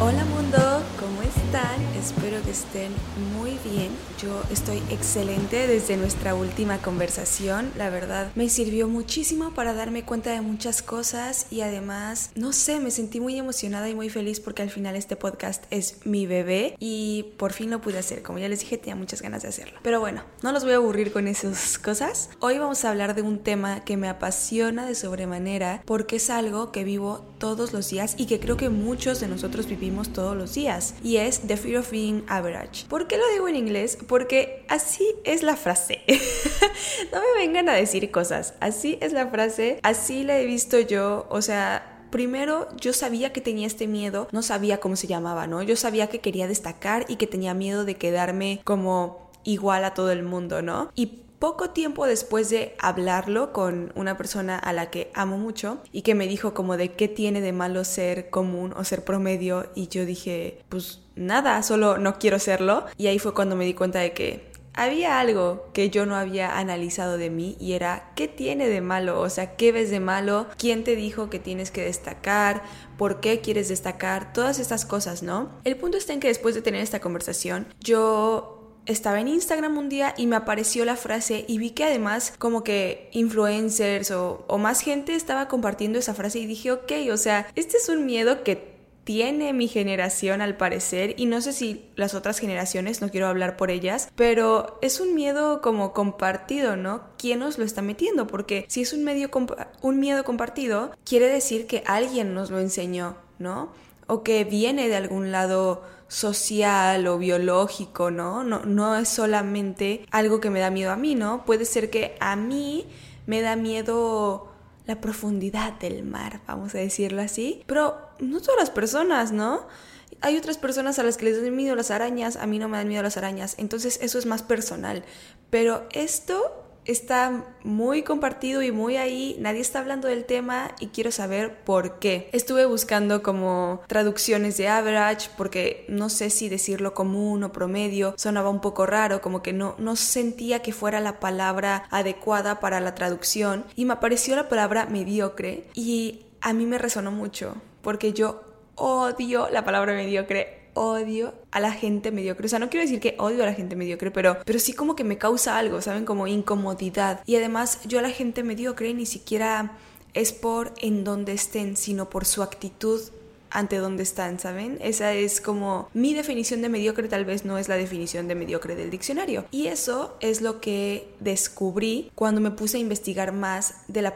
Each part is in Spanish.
Hola mundo, estén muy bien. Yo estoy excelente desde nuestra última conversación. La verdad me sirvió muchísimo para darme cuenta de muchas cosas y además, no sé, me sentí muy emocionada y muy feliz porque al final este podcast es mi bebé y por fin lo pude hacer. Como ya les dije, tenía muchas ganas de hacerlo. Pero bueno, no los voy a aburrir con esas cosas. Hoy vamos a hablar de un tema que me apasiona de sobremanera porque es algo que vivo todos los días y que creo que muchos de nosotros vivimos todos los días y es The Fear of Being ¿Por qué lo digo en inglés? Porque así es la frase. no me vengan a decir cosas, así es la frase, así la he visto yo, o sea, primero yo sabía que tenía este miedo, no sabía cómo se llamaba, ¿no? Yo sabía que quería destacar y que tenía miedo de quedarme como igual a todo el mundo, ¿no? Y poco tiempo después de hablarlo con una persona a la que amo mucho y que me dijo como de qué tiene de malo ser común o ser promedio y yo dije pues nada, solo no quiero serlo. Y ahí fue cuando me di cuenta de que había algo que yo no había analizado de mí y era qué tiene de malo, o sea, qué ves de malo, quién te dijo que tienes que destacar, por qué quieres destacar, todas estas cosas, ¿no? El punto está en que después de tener esta conversación, yo estaba en Instagram un día y me apareció la frase y vi que además como que influencers o, más gente estaba compartiendo esa frase y dije, ok, o sea, este es un miedo que tiene mi generación al parecer y no sé si las otras generaciones, no quiero hablar por ellas, pero es un miedo como compartido, ¿no? ¿Quién nos lo está metiendo? Porque si es un, medio un miedo compartido, quiere decir que alguien nos lo enseñó, ¿no? O que viene de algún lado social o biológico, ¿no? ¿no? No es solamente algo que me da miedo a mí, ¿no? Puede ser que a mí me da miedo la profundidad del mar, vamos a decirlo así, pero no todas las personas, ¿no? Hay otras personas a las que les dan miedo las arañas, a mí no me dan miedo las arañas, entonces eso es más personal, pero esto está muy compartido y muy ahí, nadie está hablando del tema y quiero saber por qué. Estuve buscando como traducciones de average porque no sé si decirlo común o promedio sonaba un poco raro, como que no, no sentía que fuera la palabra adecuada para la traducción y me apareció la palabra mediocre y a mí me resonó mucho porque yo odio la palabra mediocre odio a la gente mediocre. O sea, no quiero decir que odio a la gente mediocre, pero, pero sí como que me causa algo, ¿saben? Como incomodidad. Y además yo a la gente mediocre ni siquiera es por en donde estén, sino por su actitud ante donde están, ¿saben? Esa es como mi definición de mediocre, tal vez no es la definición de mediocre del diccionario. Y eso es lo que descubrí cuando me puse a investigar más de la,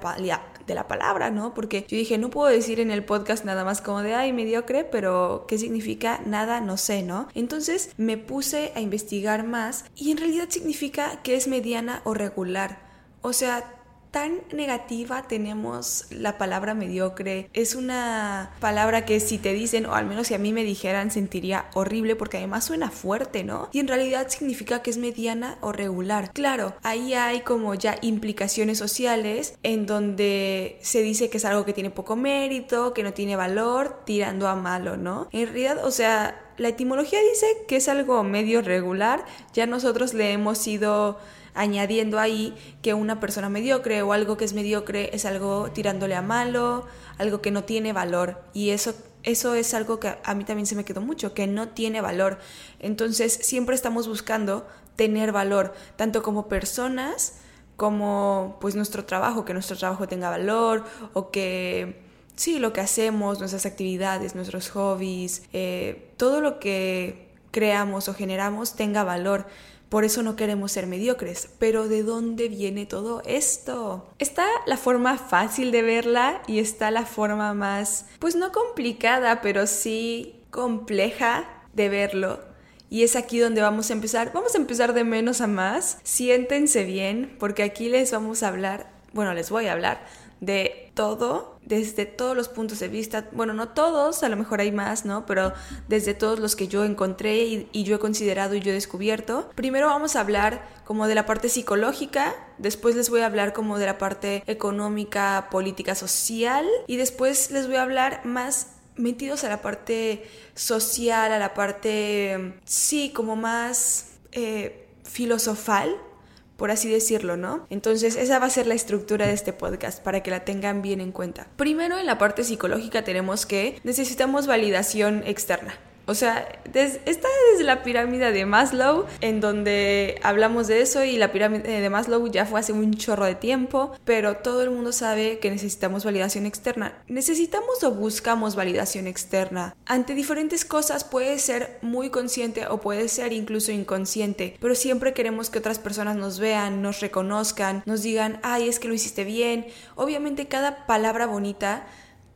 de la palabra, ¿no? Porque yo dije, no puedo decir en el podcast nada más como de, ay, mediocre, pero ¿qué significa? Nada, no sé, ¿no? Entonces me puse a investigar más y en realidad significa que es mediana o regular. O sea, tan negativa tenemos la palabra mediocre. Es una palabra que si te dicen, o al menos si a mí me dijeran, sentiría horrible porque además suena fuerte, ¿no? Y en realidad significa que es mediana o regular. Claro, ahí hay como ya implicaciones sociales en donde se dice que es algo que tiene poco mérito, que no tiene valor, tirando a malo, ¿no? En realidad, o sea, la etimología dice que es algo medio regular, ya nosotros le hemos ido añadiendo ahí que una persona mediocre o algo que es mediocre es algo tirándole a malo, algo que no tiene valor. Y eso, eso es algo que a mí también se me quedó mucho, que no tiene valor. Entonces siempre estamos buscando tener valor, tanto como personas como pues nuestro trabajo, que nuestro trabajo tenga valor o que sí, lo que hacemos, nuestras actividades, nuestros hobbies, eh, todo lo que creamos o generamos tenga valor. Por eso no queremos ser mediocres. Pero ¿de dónde viene todo esto? Está la forma fácil de verla y está la forma más, pues no complicada, pero sí compleja de verlo. Y es aquí donde vamos a empezar. Vamos a empezar de menos a más. Siéntense bien, porque aquí les vamos a hablar, bueno, les voy a hablar de todo, desde todos los puntos de vista, bueno, no todos, a lo mejor hay más, ¿no? Pero desde todos los que yo encontré y, yo he considerado y yo he descubierto. Primero vamos a hablar como de la parte psicológica, después les voy a hablar como de la parte económica, política, social y después les voy a hablar más metidos a la parte social, a la parte, sí, como más eh, filosofal por así decirlo, ¿no? Entonces esa va a ser la estructura de este podcast para que la tengan bien en cuenta. Primero en la parte psicológica tenemos que necesitamos validación externa. O sea, esta es la pirámide de Maslow, en donde hablamos de eso y la pirámide de Maslow ya fue hace un chorro de tiempo, pero todo el mundo sabe que necesitamos validación externa. ¿Necesitamos o buscamos validación externa? Ante diferentes cosas puede ser muy consciente o puede ser incluso inconsciente, pero siempre queremos que otras personas nos vean, nos reconozcan, nos digan, ay, es que lo hiciste bien. Obviamente cada palabra bonita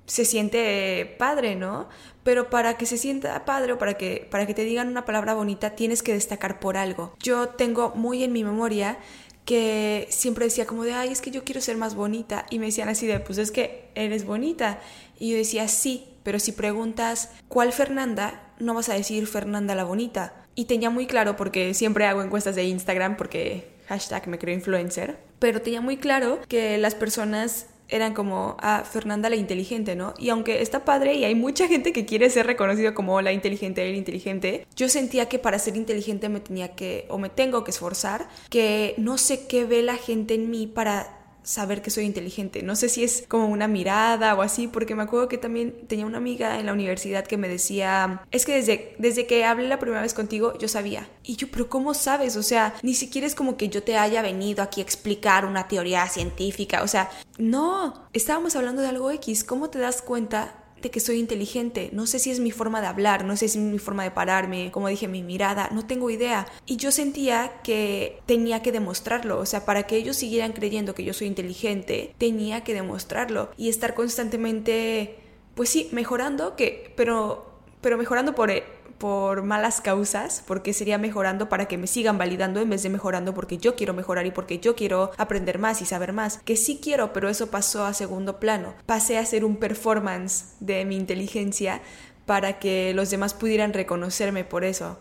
se siente padre, ¿no? Pero para que se sienta padre o para que, para que te digan una palabra bonita tienes que destacar por algo. Yo tengo muy en mi memoria que siempre decía como de, ay, es que yo quiero ser más bonita. Y me decían así de, pues es que eres bonita. Y yo decía, sí, pero si preguntas, ¿cuál Fernanda? No vas a decir Fernanda la bonita. Y tenía muy claro, porque siempre hago encuestas de Instagram, porque hashtag me creo influencer, pero tenía muy claro que las personas eran como, a ah, Fernanda la inteligente, ¿no? Y aunque está padre y hay mucha gente que quiere ser reconocido como la inteligente, el inteligente, yo sentía que para ser inteligente me tenía que, o me tengo que esforzar, que no sé qué ve la gente en mí para saber que soy inteligente. No sé si es como una mirada o así, porque me acuerdo que también tenía una amiga en la universidad que me decía, es que desde, desde que hablé la primera vez contigo yo sabía. Y yo, pero ¿cómo sabes? O sea, ni siquiera es como que yo te haya venido aquí a explicar una teoría científica. O sea, no, estábamos hablando de algo X. ¿Cómo te das cuenta de que soy inteligente. No sé si es mi forma de hablar, no sé si es mi forma de pararme, como dije, mi mirada, no tengo idea. Y yo sentía que tenía que demostrarlo, o sea, para que ellos siguieran creyendo que yo soy inteligente, tenía que demostrarlo y estar constantemente, pues sí, mejorando, que, pero, pero mejorando por por malas causas, porque sería mejorando para que me sigan validando en vez de mejorando porque yo quiero mejorar y porque yo quiero aprender más y saber más, que sí quiero, pero eso pasó a segundo plano. Pasé a hacer un performance de mi inteligencia para que los demás pudieran reconocerme por eso.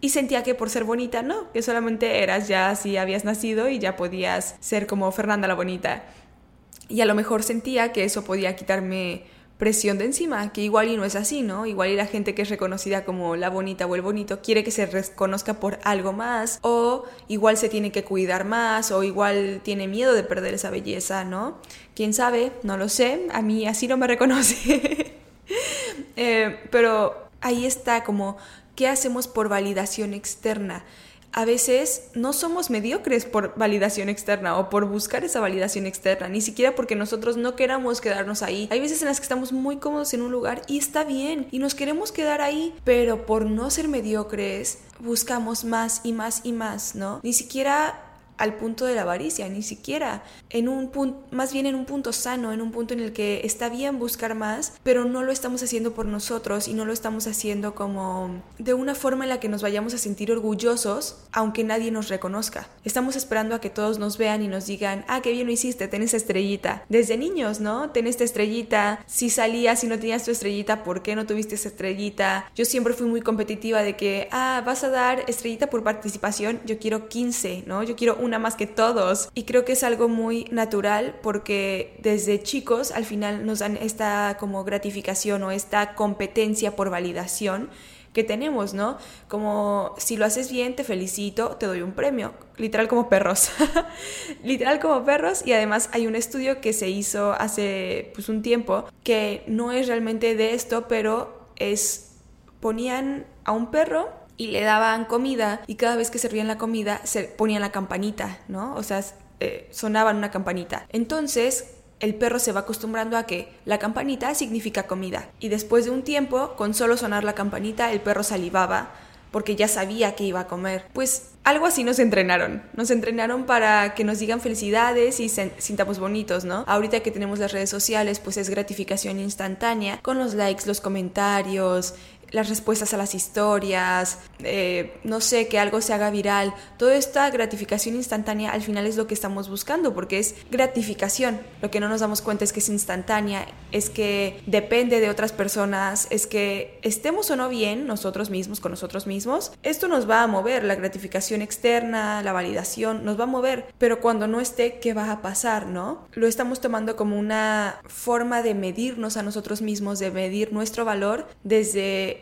Y sentía que por ser bonita, no, que solamente eras ya así habías nacido y ya podías ser como Fernanda la bonita. Y a lo mejor sentía que eso podía quitarme presión de encima, que igual y no es así, ¿no? Igual y la gente que es reconocida como la bonita o el bonito quiere que se reconozca por algo más, o igual se tiene que cuidar más, o igual tiene miedo de perder esa belleza, ¿no? ¿Quién sabe? No lo sé, a mí así no me reconoce. Eh, pero ahí está como, ¿qué hacemos por validación externa? A veces no somos mediocres por validación externa o por buscar esa validación externa, ni siquiera porque nosotros no queramos quedarnos ahí. Hay veces en las que estamos muy cómodos en un lugar y está bien y nos queremos quedar ahí, pero por no ser mediocres buscamos más y más y más, ¿no? Ni siquiera al punto de la avaricia, ni siquiera en un punto, más bien en un punto sano, en un punto en el que está bien buscar más, pero no lo estamos haciendo por nosotros y no lo estamos haciendo como de una forma en la que nos vayamos a sentir orgullosos, aunque nadie nos reconozca. Estamos esperando a que todos nos vean y nos digan, ah, qué bien lo hiciste, ten esa estrellita. Desde niños, ¿no? Ten esta estrellita. Si salías y no tenías tu estrellita, ¿por qué no tuviste esa estrellita? Yo siempre fui muy competitiva de que, ah, vas a dar estrellita por participación, yo quiero 15, ¿no? Yo quiero una más que todos. Y creo que es algo muy natural porque desde chicos al final nos dan esta como gratificación o esta competencia por validación que tenemos, ¿no? Como si lo haces bien, te felicito, te doy un premio, literal como perros, literal como perros y además hay un estudio que se hizo hace pues un tiempo que no es realmente de esto, pero es ponían a un perro y le daban comida y cada vez que servían la comida se ponían la campanita, ¿no? O sea, eh, sonaban una campanita. Entonces, el perro se va acostumbrando a que la campanita significa comida. Y después de un tiempo, con solo sonar la campanita, el perro salivaba porque ya sabía que iba a comer. Pues algo así nos entrenaron. Nos entrenaron para que nos digan felicidades y sintamos bonitos, ¿no? Ahorita que tenemos las redes sociales, pues es gratificación instantánea con los likes, los comentarios, las respuestas a las historias, eh, no sé, que algo se haga viral. Toda esta gratificación instantánea al final es lo que estamos buscando, porque es gratificación. Lo que no nos damos cuenta es que es instantánea, es que depende de otras personas, es que estemos o no bien nosotros mismos con nosotros mismos, esto nos va a mover, la gratificación externa, la validación, nos va a mover, pero cuando no esté, ¿qué va a pasar, no? Lo estamos tomando como una forma de medirnos a nosotros mismos, de medir nuestro valor desde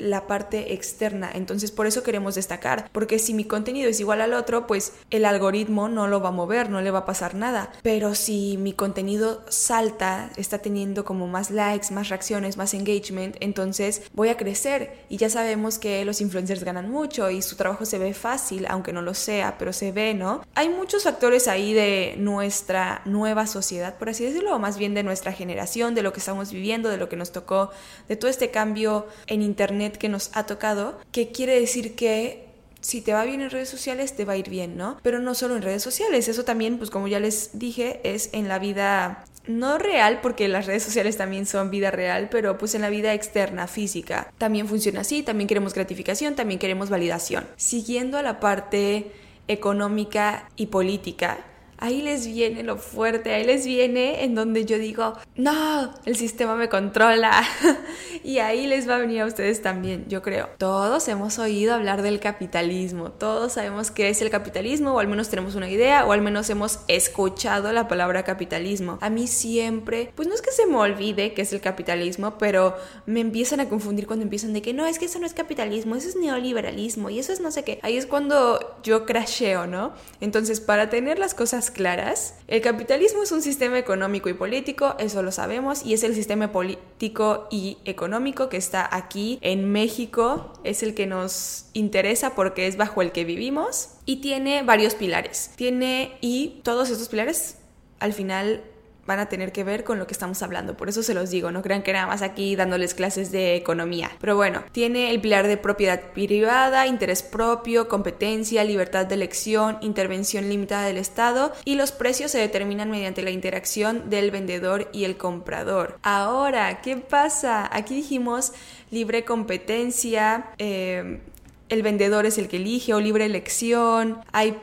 la parte externa. Entonces por eso queremos destacar, porque si mi contenido es igual al otro, pues el algoritmo no lo va a mover, no le va a pasar nada. Pero si mi contenido salta, está teniendo como más likes, más reacciones, más engagement, entonces voy a crecer. Y ya sabemos que los influencers ganan mucho y su trabajo se ve fácil, aunque no lo sea, pero se ve, ¿no? Hay muchos factores ahí de nuestra nueva sociedad, por así decirlo, o más bien de nuestra generación, de lo que estamos viviendo, de lo que nos tocó, de todo este cambio en Internet que nos ha tocado, que quiere decir que si te va bien en redes sociales, te va a ir bien, ¿no? Pero no solo en redes sociales, eso también, pues como ya les dije, es en la vida no real, porque las redes sociales también son vida real, pero pues en la vida externa, física, también funciona así, también queremos gratificación, también queremos validación. Siguiendo a la parte económica y política, ahí les viene lo fuerte, ahí les viene en donde yo digo, no, el sistema me controla. y ahí les va a venir a ustedes también, yo creo. Todos hemos oído hablar del capitalismo, todos sabemos qué es el capitalismo, o al menos tenemos una idea, o al menos hemos escuchado la palabra capitalismo. A mí siempre, pues no es que se me olvide qué es el capitalismo, pero me empiezan a confundir cuando empiezan de que no, es que eso no es capitalismo, eso es neoliberalismo, y eso es no sé qué. Ahí es cuando yo crasheo, ¿no? Entonces, para tener las cosas claras. El capitalismo es un sistema económico y político, eso lo sabemos, y es el sistema político y económico que está aquí en México, es el que nos interesa porque es bajo el que vivimos y tiene varios pilares. Tiene y todos estos pilares al final van a tener que ver con lo que estamos hablando. Por eso se los digo, no crean que nada más aquí dándoles clases de economía. Pero bueno, tiene el pilar de propiedad privada, interés propio, competencia, libertad de elección, intervención limitada del Estado y los precios se determinan mediante la interacción del vendedor y el comprador. Ahora, ¿qué pasa? Aquí dijimos libre competencia, eh, el vendedor es el que elige o libre elección, hay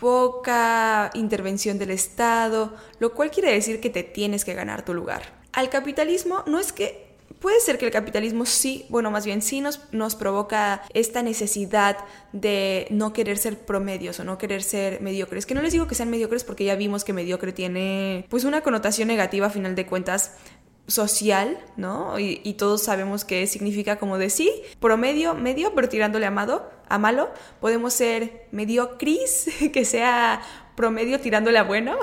poca intervención del Estado, lo cual quiere decir que te tienes que ganar tu lugar. Al capitalismo no es que Puede ser que el capitalismo sí, bueno, más bien sí nos, nos provoca esta necesidad de no querer ser promedios o no querer ser mediocres. Que no les digo que sean mediocres porque ya vimos que mediocre tiene pues una connotación negativa a final de cuentas, social, ¿no? Y, todos sabemos qué significa como de sí, promedio, medio, pero tirándole amado, a malo. Podemos ser mediocris, que sea promedio tirándole a bueno,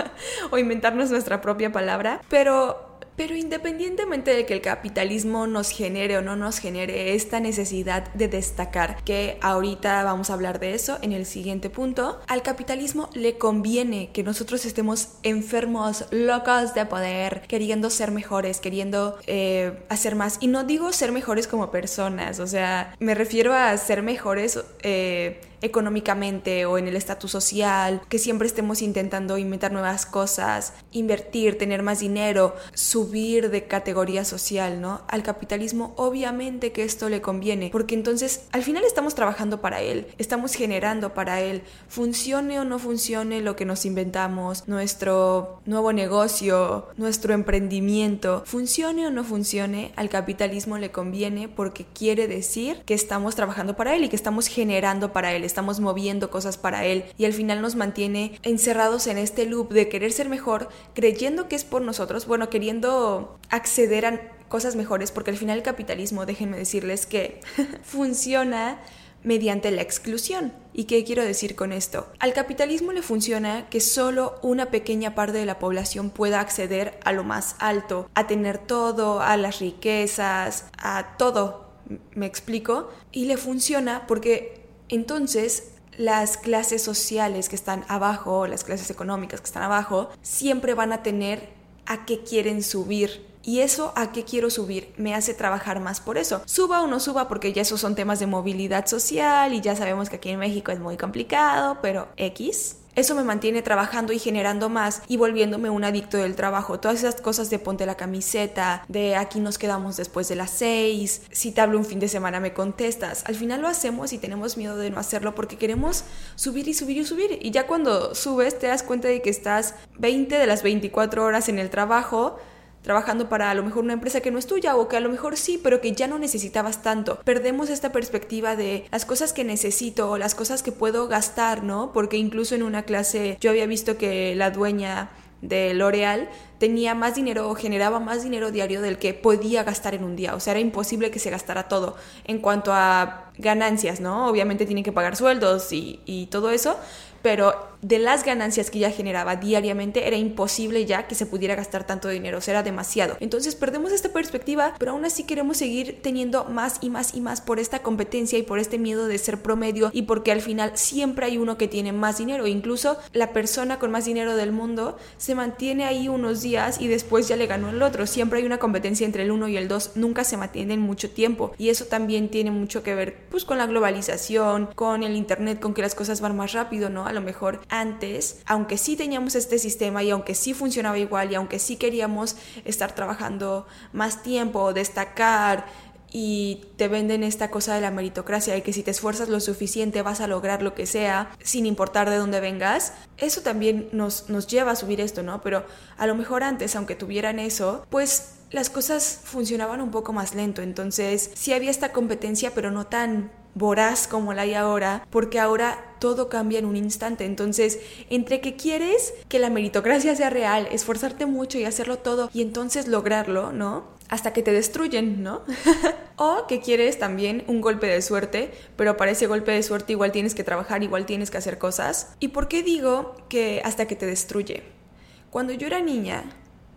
o inventarnos nuestra propia palabra. Pero pero independientemente de que el capitalismo nos genere o no nos genere esta necesidad de destacar, que ahorita vamos a hablar de eso en el siguiente punto, al capitalismo le conviene que nosotros estemos enfermos, locos de poder, queriendo ser mejores, queriendo eh, hacer más. Y no digo ser mejores como personas, o sea, me refiero a ser mejores. Eh, económicamente o en el estatus social, que siempre estemos intentando inventar nuevas cosas, invertir, tener más dinero, subir de categoría social, ¿no? Al capitalismo obviamente que esto le conviene, porque entonces al final estamos trabajando para él, estamos generando para él, funcione o no funcione lo que nos inventamos, nuestro nuevo negocio, nuestro emprendimiento, funcione o no funcione, al capitalismo le conviene porque quiere decir que estamos trabajando para él y que estamos generando para él estamos moviendo cosas para él y al final nos mantiene encerrados en este loop de querer ser mejor, creyendo que es por nosotros, bueno, queriendo acceder a cosas mejores, porque al final el capitalismo, déjenme decirles que funciona mediante la exclusión. ¿Y qué quiero decir con esto? Al capitalismo le funciona que solo una pequeña parte de la población pueda acceder a lo más alto, a tener todo, a las riquezas, a todo, me explico, y le funciona porque entonces, las clases sociales que están abajo, las clases económicas que están abajo, siempre van a tener a qué quieren subir. Y eso a qué quiero subir me hace trabajar más por eso. Suba o no suba porque ya esos son temas de movilidad social y ya sabemos que aquí en México es muy complicado, pero X. Eso me mantiene trabajando y generando más y volviéndome un adicto del trabajo. Todas esas cosas de ponte la camiseta, de aquí nos quedamos después de las seis, si te hablo un fin de semana me contestas. Al final lo hacemos y tenemos miedo de no hacerlo porque queremos subir y subir y subir. Y ya cuando subes te das cuenta de que estás 20 de las 24 horas en el trabajo trabajando para a lo mejor una empresa que no es tuya o que a lo mejor sí, pero que ya no necesitabas tanto. Perdemos esta perspectiva de las cosas que necesito o las cosas que puedo gastar, ¿no? Porque incluso en una clase yo había visto que la dueña de L'Oreal tenía más dinero o generaba más dinero diario del que podía gastar en un día. O sea, era imposible que se gastara todo en cuanto a ganancias, ¿no? Obviamente tiene que pagar sueldos y, y todo eso, pero de las ganancias que ya generaba diariamente era imposible ya que se pudiera gastar tanto dinero, o sea, era demasiado. Entonces perdemos esta perspectiva, pero aún así queremos seguir teniendo más y más y más por esta competencia y por este miedo de ser promedio y porque al final siempre hay uno que tiene más dinero. Incluso la persona con más dinero del mundo se mantiene ahí unos días y después ya le ganó el otro. Siempre hay una competencia entre el uno y el dos, nunca se mantienen mucho tiempo y eso también tiene mucho que ver pues con la globalización, con el internet, con que las cosas van más rápido, ¿no? Lo mejor antes, aunque sí teníamos este sistema y aunque sí funcionaba igual y aunque sí queríamos estar trabajando más tiempo, destacar, y te venden esta cosa de la meritocracia y que si te esfuerzas lo suficiente vas a lograr lo que sea sin importar de dónde vengas, eso también nos, nos lleva a subir esto, ¿no? Pero a lo mejor antes, aunque tuvieran eso, pues las cosas funcionaban un poco más lento, entonces sí había esta competencia, pero no tan voraz como la hay ahora, porque ahora todo cambia en un instante. Entonces, entre que quieres que la meritocracia sea real, esforzarte mucho y hacerlo todo y entonces lograrlo, ¿no? Hasta que te destruyen, ¿no? o que quieres también un golpe de suerte, pero para ese golpe de suerte igual tienes que trabajar, igual tienes que hacer cosas. ¿Y por qué digo que hasta que te destruye? Cuando yo era niña,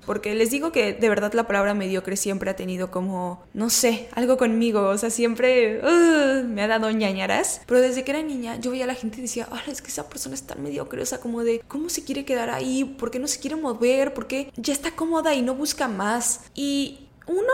porque les digo que de verdad la palabra mediocre siempre ha tenido como, no sé, algo conmigo, o sea, siempre me ha dado ñañaras. Pero desde que era niña yo veía a la gente y decía, ah, es que esa persona es tan mediocre, o sea, como de, ¿cómo se quiere quedar ahí? ¿Por qué no se quiere mover? ¿Por qué ya está cómoda y no busca más? Y uno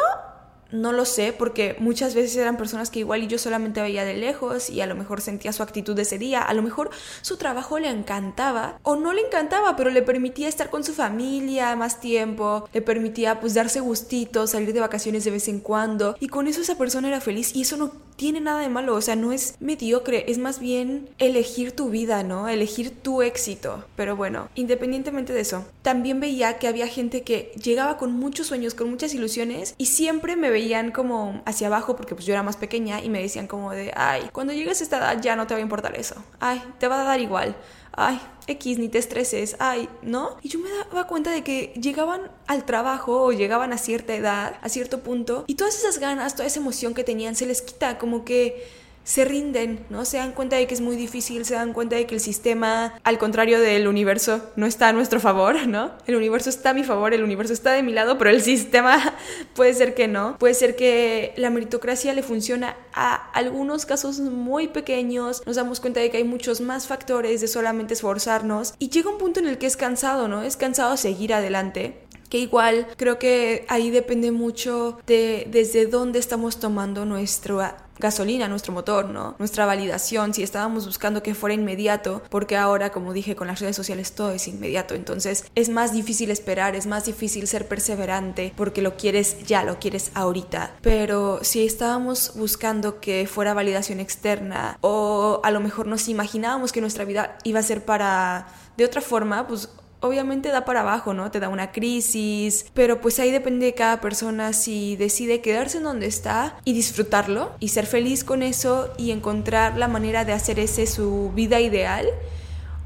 no lo sé, porque muchas veces eran personas que igual y yo solamente veía de lejos y a lo mejor sentía su actitud de ese día, a lo mejor su trabajo le encantaba o no le encantaba, pero le permitía estar con su familia más tiempo, le permitía pues darse gustito, salir de vacaciones de vez en cuando y con eso esa persona era feliz y eso no tiene nada de malo, o sea, no es mediocre, es más bien elegir tu vida, ¿no? Elegir tu éxito. Pero bueno, independientemente de eso, también veía que había gente que llegaba con muchos sueños, con muchas ilusiones y siempre me como hacia abajo porque pues yo era más pequeña y me decían como de, ay, cuando llegues a esta edad ya no te va a importar eso, ay, te va a dar igual. Ay, X, ni te estreses, ay, ¿no? Y yo me daba cuenta de que llegaban al trabajo o llegaban a cierta edad, a cierto punto, y todas esas ganas, toda esa emoción que tenían se les quita, como que se rinden, ¿no? Se dan cuenta de que es muy difícil, se dan cuenta de que el sistema, al contrario del universo, no está a nuestro favor, ¿no? El universo está a mi favor, el universo está de mi lado, pero el sistema puede ser que no. Puede ser que la meritocracia le funciona a algunos casos muy pequeños, nos damos cuenta de que hay muchos más factores de solamente esforzarnos y llega un punto en el que es cansado, ¿no? Es cansado seguir adelante que igual creo que ahí depende mucho de desde dónde estamos tomando nuestra gasolina, nuestro motor, ¿no? Nuestra validación, si estábamos buscando que fuera inmediato, porque ahora, como dije, con las redes sociales todo es inmediato, entonces es más difícil esperar, es más difícil ser perseverante, porque lo quieres ya, lo quieres ahorita. Pero si estábamos buscando que fuera validación externa, o a lo mejor nos imaginábamos que nuestra vida iba a ser para de otra forma, pues obviamente da para abajo, ¿no? Te da una crisis, pero pues ahí depende de cada persona si decide quedarse en donde está y disfrutarlo y ser feliz con eso y encontrar la manera de hacer ese su vida ideal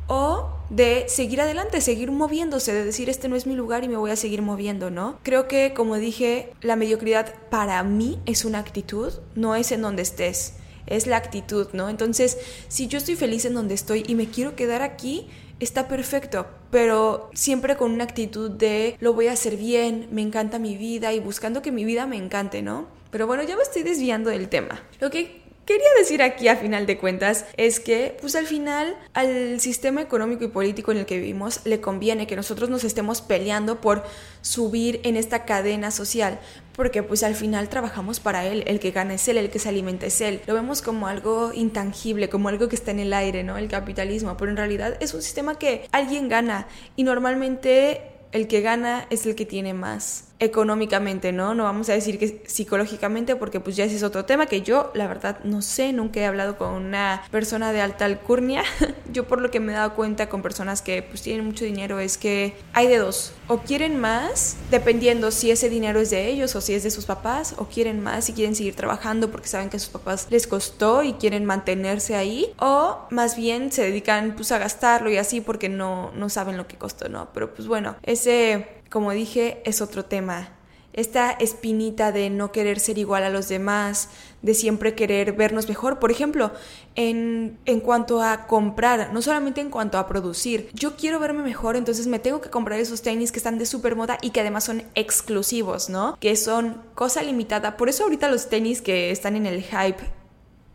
o de seguir adelante, seguir moviéndose, de decir este no es mi lugar y me voy a seguir moviendo, ¿no? Creo que como dije, la mediocridad para mí es una actitud, no es en donde estés, es la actitud, ¿no? Entonces, si yo estoy feliz en donde estoy y me quiero quedar aquí, está perfecto, pero siempre con una actitud de lo voy a hacer bien, me encanta mi vida y buscando que mi vida me encante, ¿no? Pero bueno, ya me estoy desviando del tema. Lo que quería decir aquí a final de cuentas es que pues al final al sistema económico y político en el que vivimos le conviene que nosotros nos estemos peleando por subir en esta cadena social porque pues al final trabajamos para él, el que gana es él, el que se alimenta es él. Lo vemos como algo intangible, como algo que está en el aire, ¿no? El capitalismo, pero en realidad es un sistema que alguien gana y normalmente el que gana es el que tiene más económicamente, ¿no? No vamos a decir que psicológicamente porque pues ya ese es otro tema que yo la verdad no sé, nunca he hablado con una persona de alta alcurnia. yo por lo que me he dado cuenta con personas que pues tienen mucho dinero es que hay de dos, o quieren más dependiendo si ese dinero es de ellos o si es de sus papás, o quieren más y quieren seguir trabajando porque saben que a sus papás les costó y quieren mantenerse ahí, o más bien se dedican pues a gastarlo y así porque no, no saben lo que costó, ¿no? Pero pues bueno, ese como dije, es otro tema esta espinita de no querer ser igual a los demás, de siempre querer vernos mejor. Por ejemplo, en, en, cuanto a comprar, no solamente en cuanto a producir. Yo quiero verme mejor, entonces me tengo que comprar esos tenis que están de super moda y que además son exclusivos, ¿no? Que son cosa limitada. Por eso ahorita los tenis que están en el hype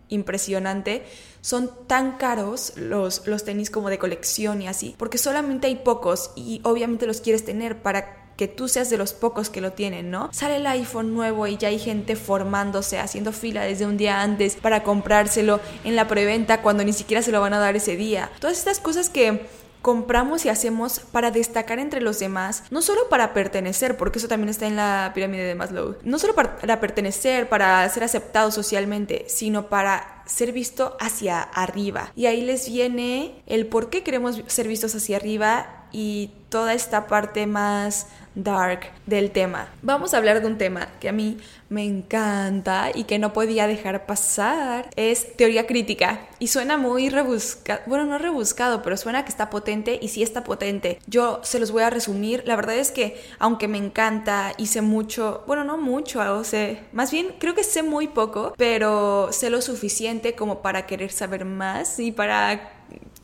impresionante son tan caros los, los tenis como de colección y así, porque solamente hay pocos y obviamente los quieres tener para que tú seas de los pocos que lo tienen, ¿no? Sale el iPhone nuevo y ya hay gente formándose, haciendo fila desde un día antes para comprárselo en la preventa cuando ni siquiera se lo van a dar ese día. Todas estas cosas que compramos y hacemos para destacar entre los demás, no solo para pertenecer, porque eso también está en la pirámide de Maslow, no solo para pertenecer, para ser aceptado socialmente, sino para ser visto hacia arriba. Y ahí les viene el por qué queremos ser vistos hacia arriba y toda esta parte más dark del tema. Vamos a hablar de un tema que a mí me encanta y que no podía dejar pasar. Es teoría crítica. Y suena muy rebuscado. Bueno, no rebuscado, pero suena que está potente y sí está potente. Yo se los voy a resumir. La verdad es que, aunque me encanta y sé mucho, bueno, no mucho, o sé, más bien creo que sé muy poco, pero sé lo suficiente como para querer saber más y para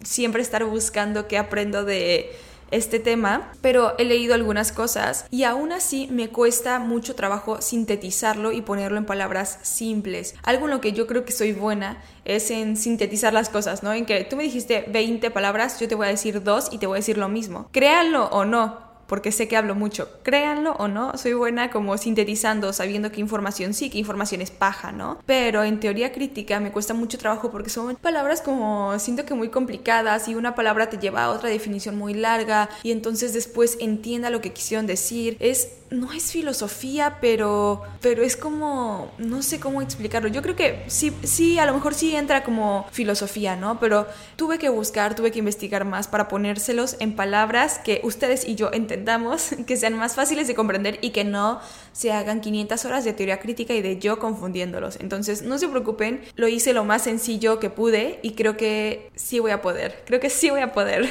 siempre estar buscando qué aprendo de este tema, pero he leído algunas cosas y aún así me cuesta mucho trabajo sintetizarlo y ponerlo en palabras simples. Algo en lo que yo creo que soy buena es en sintetizar las cosas, ¿no? En que tú me dijiste 20 palabras, yo te voy a decir dos y te voy a decir lo mismo. Créanlo o no, porque sé que hablo mucho. Créanlo o no, soy buena como sintetizando, sabiendo qué información sí, qué información es paja, ¿no? Pero en teoría crítica me cuesta mucho trabajo porque son palabras como siento que muy complicadas y una palabra te lleva a otra definición muy larga y entonces después entienda lo que quisieron decir. Es no es filosofía, pero pero es como no sé cómo explicarlo. Yo creo que sí sí a lo mejor sí entra como filosofía, ¿no? Pero tuve que buscar, tuve que investigar más para ponérselos en palabras que ustedes y yo entendemos que sean más fáciles de comprender y que no se hagan 500 horas de teoría crítica y de yo confundiéndolos. Entonces, no se preocupen, lo hice lo más sencillo que pude y creo que sí voy a poder. Creo que sí voy a poder.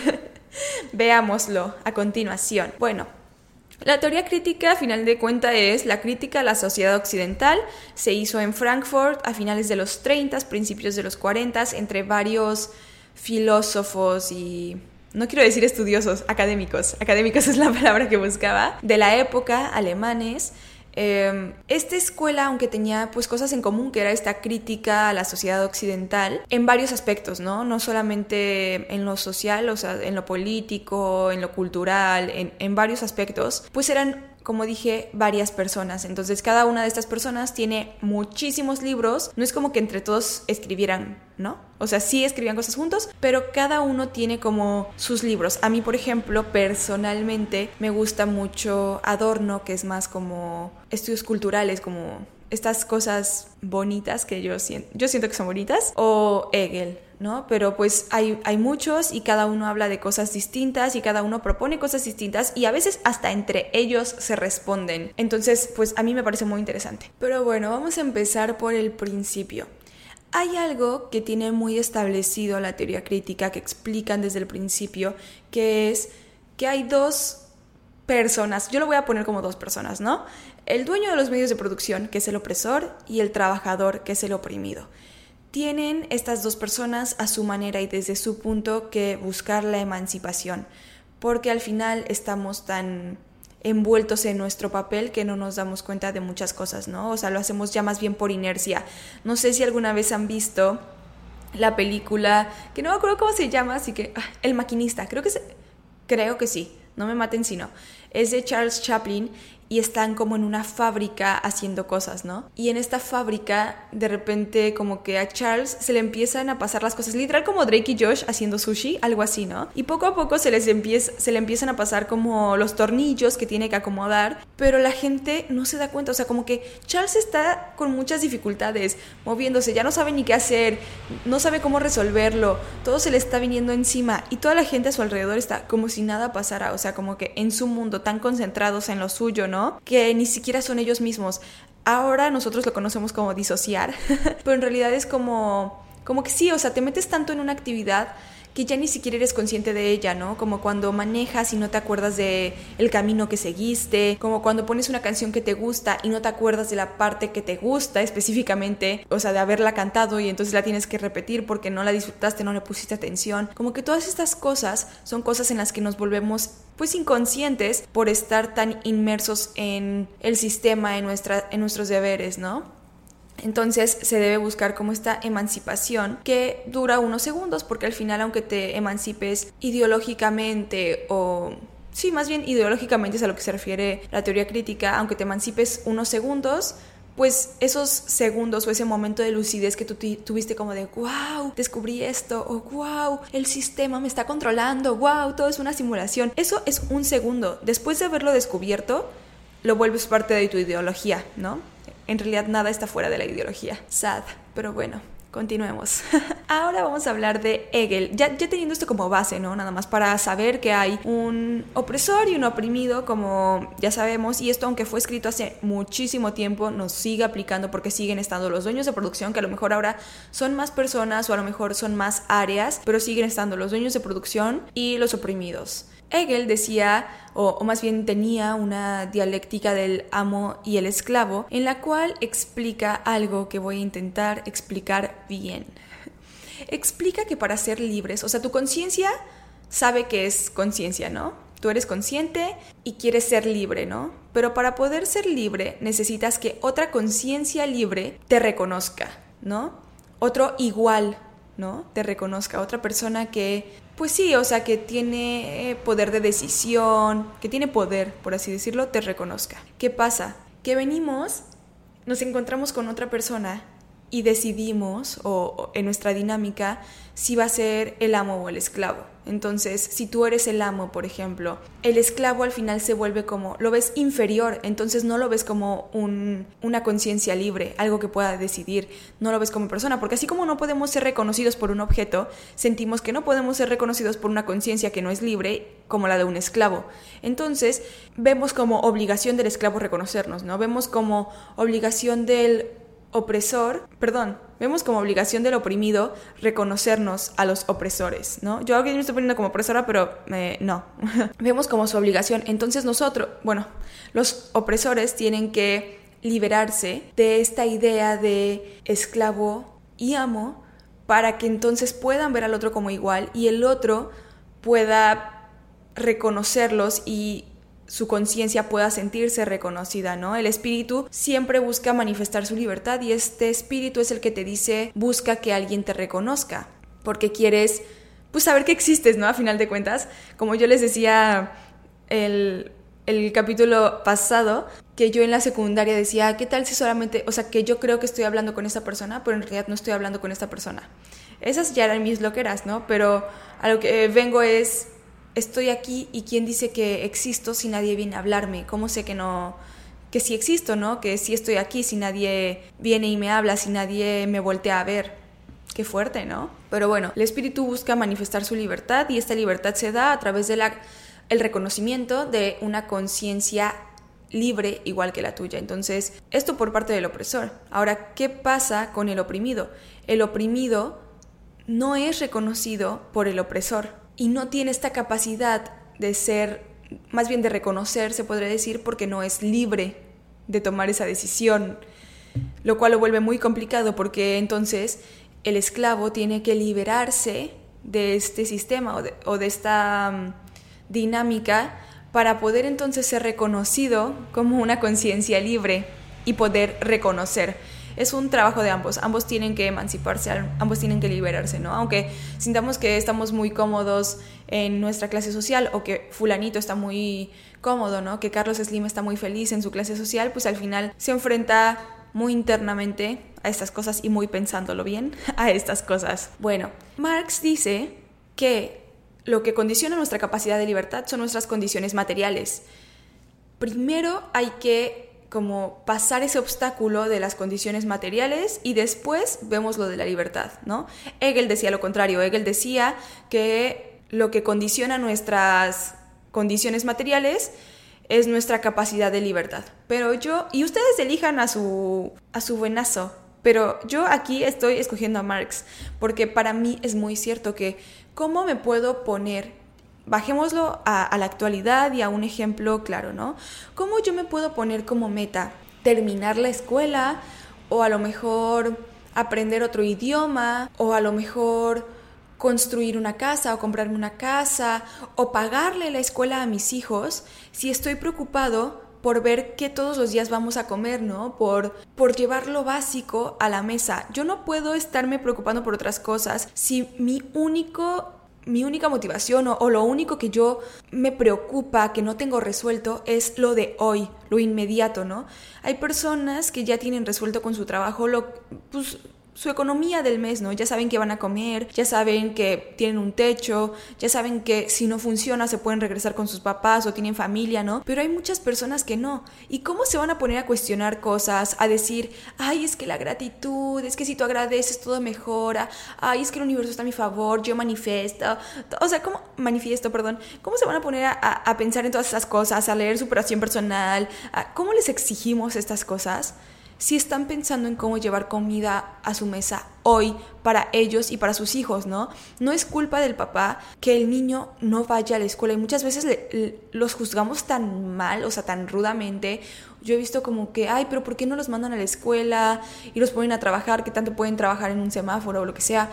Veámoslo a continuación. Bueno, la teoría crítica, a final de cuentas, es la crítica a la sociedad occidental. Se hizo en Frankfurt a finales de los 30, principios de los 40, entre varios filósofos y no quiero decir estudiosos, académicos, académicos es la palabra que buscaba, de la época, alemanes. Em, esta escuela, aunque tenía pues cosas en común, que era esta crítica a la sociedad occidental, en varios aspectos, ¿no? No solamente en lo social, o sea, en lo político, en lo cultural, en, en varios aspectos, pues eran como dije, varias personas. Entonces cada una de estas personas tiene muchísimos libros. No es como que entre todos escribieran, ¿no? O sea, sí escribían cosas juntos, pero cada uno tiene como sus libros. A mí, por ejemplo, personalmente me gusta mucho Adorno, que es más como estudios culturales, como estas cosas bonitas que yo siento, yo siento que son bonitas, o Hegel, ¿no? Pero pues hay, hay muchos y cada uno habla de cosas distintas y cada uno propone cosas distintas y a veces hasta entre ellos se responden. Entonces, pues a mí me parece muy interesante. Pero bueno, vamos a empezar por el principio. Hay algo que tiene muy establecido la teoría crítica que explican desde el principio, que es que hay dos personas, yo lo voy a poner como dos personas, ¿no? El dueño de los medios de producción, que es el opresor, y el trabajador, que es el oprimido tienen estas dos personas a su manera y desde su punto que buscar la emancipación, porque al final estamos tan envueltos en nuestro papel que no nos damos cuenta de muchas cosas, ¿no? O sea, lo hacemos ya más bien por inercia. No sé si alguna vez han visto la película, que no me acuerdo cómo se llama, así que ah, El maquinista, creo que creo que sí, no me maten si no. Es de Charles Chaplin y están como en una fábrica haciendo cosas, ¿no? Y en esta fábrica, de repente, como que a Charles se le empiezan a pasar las cosas, literal como Drake y Josh haciendo sushi, algo así, ¿no? Y poco a poco se les empieza, se le empiezan a pasar como los tornillos que tiene que acomodar, pero la gente no se da cuenta, o sea, como que Charles está con muchas dificultades, moviéndose, ya no sabe ni qué hacer, no sabe cómo resolverlo, todo se le está viniendo encima y toda la gente a su alrededor está como si nada pasara, o sea, como que en su mundo tan concentrados en lo suyo, ¿no? Que ni siquiera son ellos mismos. Ahora nosotros lo conocemos como disociar, pero en realidad es como, como que sí, o sea, te metes tanto en una actividad que ya ni siquiera eres consciente de ella, ¿no? Como cuando manejas y no te acuerdas de el camino que seguiste, como cuando pones una canción que te gusta y no te acuerdas de la parte que te gusta específicamente, o sea, de haberla cantado y entonces la tienes que repetir porque no la disfrutaste, no le pusiste atención. Como que todas estas cosas son cosas en las que nos volvemos pues inconscientes por estar tan inmersos en el sistema, en, nuestra, en nuestros deberes, ¿no? Entonces se debe buscar como esta emancipación que dura unos segundos porque al final aunque te emancipes ideológicamente o sí, más bien ideológicamente es a lo que se refiere la teoría crítica, aunque te emancipes unos segundos, pues esos segundos o ese momento de lucidez que tú tuviste como de wow, descubrí esto o wow, el sistema me está controlando, wow, todo es una simulación. Eso es un segundo. Después de haberlo descubierto, lo vuelves parte de tu ideología, ¿no? En realidad nada está fuera de la ideología. Sad, pero bueno. Continuemos. Ahora vamos a hablar de Hegel, ya, ya, teniendo esto como base, ¿no? Nada más para saber que hay un opresor y un oprimido, como ya sabemos, y esto aunque fue escrito hace muchísimo tiempo, nos sigue aplicando porque siguen estando los dueños de producción, que a lo mejor ahora son más personas o a lo mejor son más áreas, pero siguen estando los dueños de producción y los oprimidos. Hegel decía, o, más bien tenía una dialéctica del amo y el esclavo, en la cual explica algo que voy a intentar explicar bien. explica que para ser libres, o sea, tu conciencia sabe que es conciencia, ¿no? Tú eres consciente y quieres ser libre, ¿no? Pero para poder ser libre necesitas que otra conciencia libre te reconozca, ¿no? Otro igual, ¿no? Te reconozca, otra persona que pues sí, o sea, que tiene eh, poder de decisión, que tiene poder, por así decirlo, te reconozca. ¿Qué pasa? Que venimos, nos encontramos con otra persona y decidimos, o, en nuestra dinámica, si va a ser el amo o el esclavo. Entonces, si tú eres el amo, por ejemplo, el esclavo al final se vuelve como, lo ves inferior, entonces no lo ves como un, una conciencia libre, algo que pueda decidir, no lo ves como persona, porque así como no podemos ser reconocidos por un objeto, sentimos que no podemos ser reconocidos por una conciencia que no es libre, como la de un esclavo. Entonces, vemos como obligación del esclavo reconocernos, ¿no? Vemos como obligación del opresor, perdón, vemos como obligación del oprimido reconocernos a los opresores, ¿no? Yo aquí me estoy poniendo como opresora, pero eh, no. vemos como su obligación. Entonces nosotros, bueno, los opresores tienen que liberarse de esta idea de esclavo y amo para que entonces puedan ver al otro como igual y el otro pueda reconocerlos y su conciencia pueda sentirse reconocida, ¿no? El espíritu siempre busca manifestar su libertad y este espíritu es el que te dice busca que alguien te reconozca, porque quieres pues saber que existes, ¿no? A final de cuentas, como yo les decía el, el capítulo pasado, que yo en la secundaria decía, ¿qué tal si solamente, o sea, que yo creo que estoy hablando con esta persona, pero en realidad no estoy hablando con esta persona? Esas ya eran mis loqueras, ¿no? Pero a lo que vengo es, estoy aquí y quién dice que existo si nadie viene a hablarme, cómo sé que no que sí existo, ¿no? Que sí estoy aquí si nadie viene y me habla, si nadie me voltea a ver. Qué fuerte, ¿no? Pero bueno, el espíritu busca manifestar su libertad y esta libertad se da a través del el reconocimiento de una conciencia libre igual que la tuya. Entonces, esto por parte del opresor. Ahora, ¿qué pasa con el oprimido? El oprimido no es reconocido por el opresor y no tiene esta capacidad de ser, más bien de reconocer, se podría decir, porque no es libre de tomar esa decisión, lo cual lo vuelve muy complicado porque entonces el esclavo tiene que liberarse de este sistema o de, esta mm, dinámica para poder entonces ser reconocido como una conciencia libre y poder reconocer es un trabajo de ambos. Ambos tienen que emanciparse, ambos tienen que liberarse, ¿no? Aunque sintamos que estamos muy cómodos en nuestra clase social o que fulanito está muy cómodo, ¿no? Que Carlos Slim está muy feliz en su clase social, pues al final se enfrenta muy internamente a estas cosas y muy pensándolo bien a estas cosas. Bueno, Marx dice que lo que condiciona nuestra capacidad de libertad son nuestras condiciones materiales. Primero hay que como pasar ese obstáculo de las condiciones materiales y después vemos lo de la libertad, ¿no? Hegel decía lo contrario, Hegel decía que lo que condiciona nuestras condiciones materiales es nuestra capacidad de libertad. Pero yo, y ustedes elijan a su, a su buenazo, pero yo aquí estoy escogiendo a Marx, porque para mí es muy cierto que ¿cómo me puedo poner? Bajémoslo a, la actualidad y a un ejemplo claro, ¿no? ¿Cómo yo me puedo poner como meta terminar la escuela o a lo mejor aprender otro idioma o a lo mejor construir una casa o comprarme una casa o pagarle la escuela a mis hijos si estoy preocupado por ver qué todos los días vamos a comer, ¿no? Por, por llevar lo básico a la mesa. Yo no puedo estarme preocupando por otras cosas si mi único mi única motivación o, lo único que yo me preocupa, que no tengo resuelto, es lo de hoy, lo inmediato, ¿no? Hay personas que ya tienen resuelto con su trabajo lo, pues, su economía del mes, ¿no? Ya saben que van a comer, ya saben que tienen un techo, ya saben que si no funciona se pueden regresar con sus papás o tienen familia, ¿no? Pero hay muchas personas que no. ¿Y cómo se van a poner a cuestionar cosas, a decir, ay, es que la gratitud, es que si tú agradeces todo mejora, ay, es que el universo está a mi favor, yo manifiesto, o sea, ¿cómo manifiesto, perdón? ¿Cómo se van a poner a, pensar en todas esas cosas, a leer superación personal? ¿Cómo les exigimos estas cosas? Si están pensando en cómo llevar comida a su mesa hoy para ellos y para sus hijos, ¿no? No es culpa del papá que el niño no vaya a la escuela y muchas veces los juzgamos tan mal, o sea, tan rudamente. Yo he visto como que, ay, pero ¿por qué no los mandan a la escuela y los ponen a trabajar? que tanto pueden trabajar en un semáforo o lo que sea?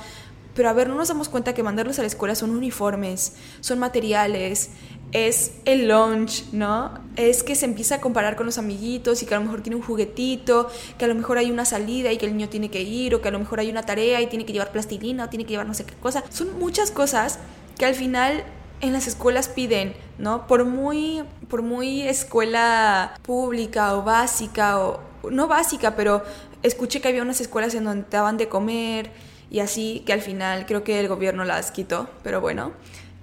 Pero a ver, no nos damos cuenta que mandarlos a la escuela son uniformes, son materiales, es el lunch, ¿no? Es que se empieza a comparar con los amiguitos y que a lo mejor tiene un juguetito, que a lo mejor hay una salida y que el niño tiene que ir, o que a lo mejor hay una tarea y tiene que llevar plastilina o tiene que llevar no sé qué cosa. Son muchas cosas que al final en las escuelas piden, ¿no? Por muy, por muy escuela pública o básica, o no básica, pero escuché que había unas escuelas en donde daban de comer y así, que al final creo que el gobierno las quitó, pero bueno.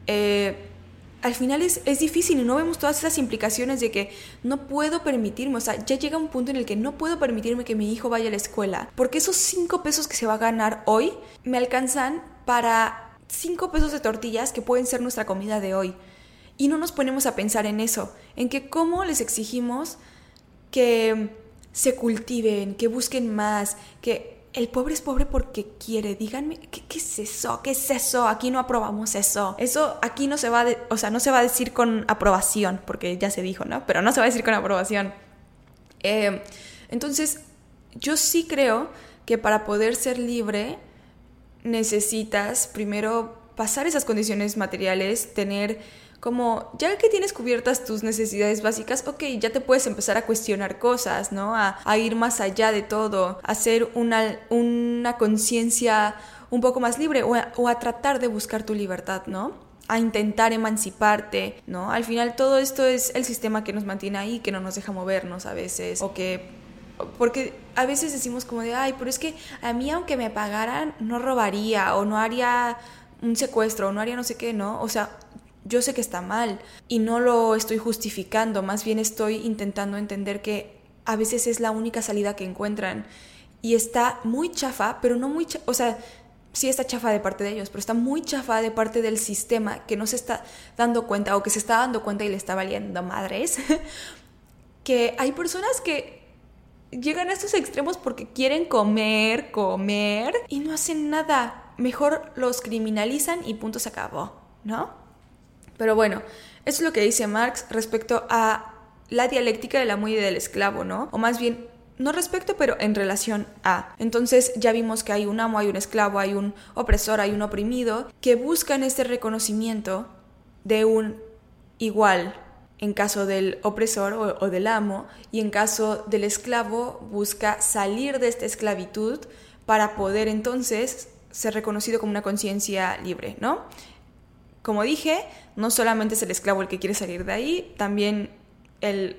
Eh, al final es, es, difícil y no vemos todas esas implicaciones de que no puedo permitirme, o sea, ya llega un punto en el que no puedo permitirme que mi hijo vaya a la escuela, porque esos cinco pesos que se va a ganar hoy me alcanzan para cinco pesos de tortillas que pueden ser nuestra comida de hoy. Y no nos ponemos a pensar en eso, en que cómo les exigimos que se cultiven, que busquen más, que el pobre es pobre porque quiere. Díganme, ¿qué, es eso? ¿Qué es eso? Aquí no aprobamos eso. Eso aquí no se va, o sea, no se va a decir con aprobación, porque ya se dijo, ¿no? Pero no se va a decir con aprobación. Eh, entonces, yo sí creo que para poder ser libre necesitas primero pasar esas condiciones materiales, tener como ya que tienes cubiertas tus necesidades básicas, ok, ya te puedes empezar a cuestionar cosas, ¿no? A, ir más allá de todo, a hacer una, una conciencia un poco más libre o a, tratar de buscar tu libertad, ¿no? a intentar emanciparte, ¿no? Al final todo esto es el sistema que nos mantiene ahí, que no nos deja movernos a veces, o que porque a veces decimos como de, ay, pero es que a mí aunque me pagaran, no robaría o no haría un secuestro o no haría no sé qué, ¿no? O sea, yo sé que está mal y no lo estoy justificando, más bien estoy intentando entender que a veces es la única salida que encuentran y está muy chafa, pero no muy, chafa, o sea, sí está chafa de parte de ellos, pero está muy chafa de parte del sistema que no se está dando cuenta o que se está dando cuenta y le está valiendo madres, que hay personas que llegan a estos extremos porque quieren comer, comer y no hacen nada. Mejor los criminalizan y punto se acabó, ¿no? Pero bueno, eso es lo que dice Marx respecto a la dialéctica del amo y del esclavo, ¿no? O más bien, no respecto, pero en relación a. Entonces ya vimos que hay un amo, hay un esclavo, hay un opresor, hay un oprimido, que buscan este reconocimiento de un igual en caso del opresor o, del amo, y en caso del esclavo busca salir de esta esclavitud para poder entonces ser reconocido como una conciencia libre, ¿no? Como dije, no solamente es el esclavo el que quiere salir de ahí, también el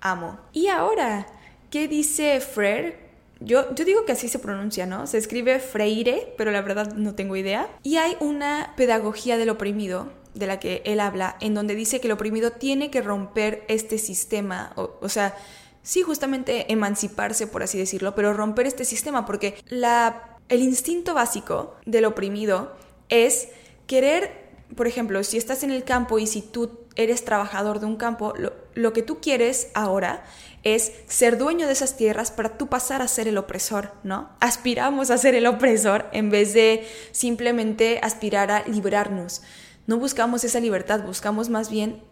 amo. Y ahora, ¿qué dice Freire? Yo, yo digo que así se pronuncia, ¿no? Se escribe Freire, pero la verdad no tengo idea. Y hay una pedagogía del oprimido de la que él habla, en donde dice que el oprimido tiene que romper este sistema, o, o sea, sí, justamente emanciparse, por así decirlo, pero romper este sistema, porque la, el instinto básico del oprimido es querer por ejemplo, si estás en el campo y si tú eres trabajador de un campo, lo, que tú quieres ahora es ser dueño de esas tierras para tú pasar a ser el opresor, ¿no? Aspiramos a ser el opresor en vez de simplemente aspirar a librarnos. No buscamos esa libertad, buscamos más bien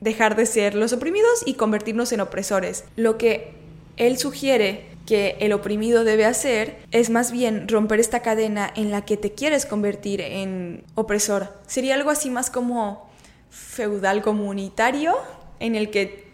dejar de ser los oprimidos y convertirnos en opresores. Lo que él sugiere que el oprimido debe hacer es más bien romper esta cadena en la que te quieres convertir en opresor. Sería algo así más como feudal comunitario en el que,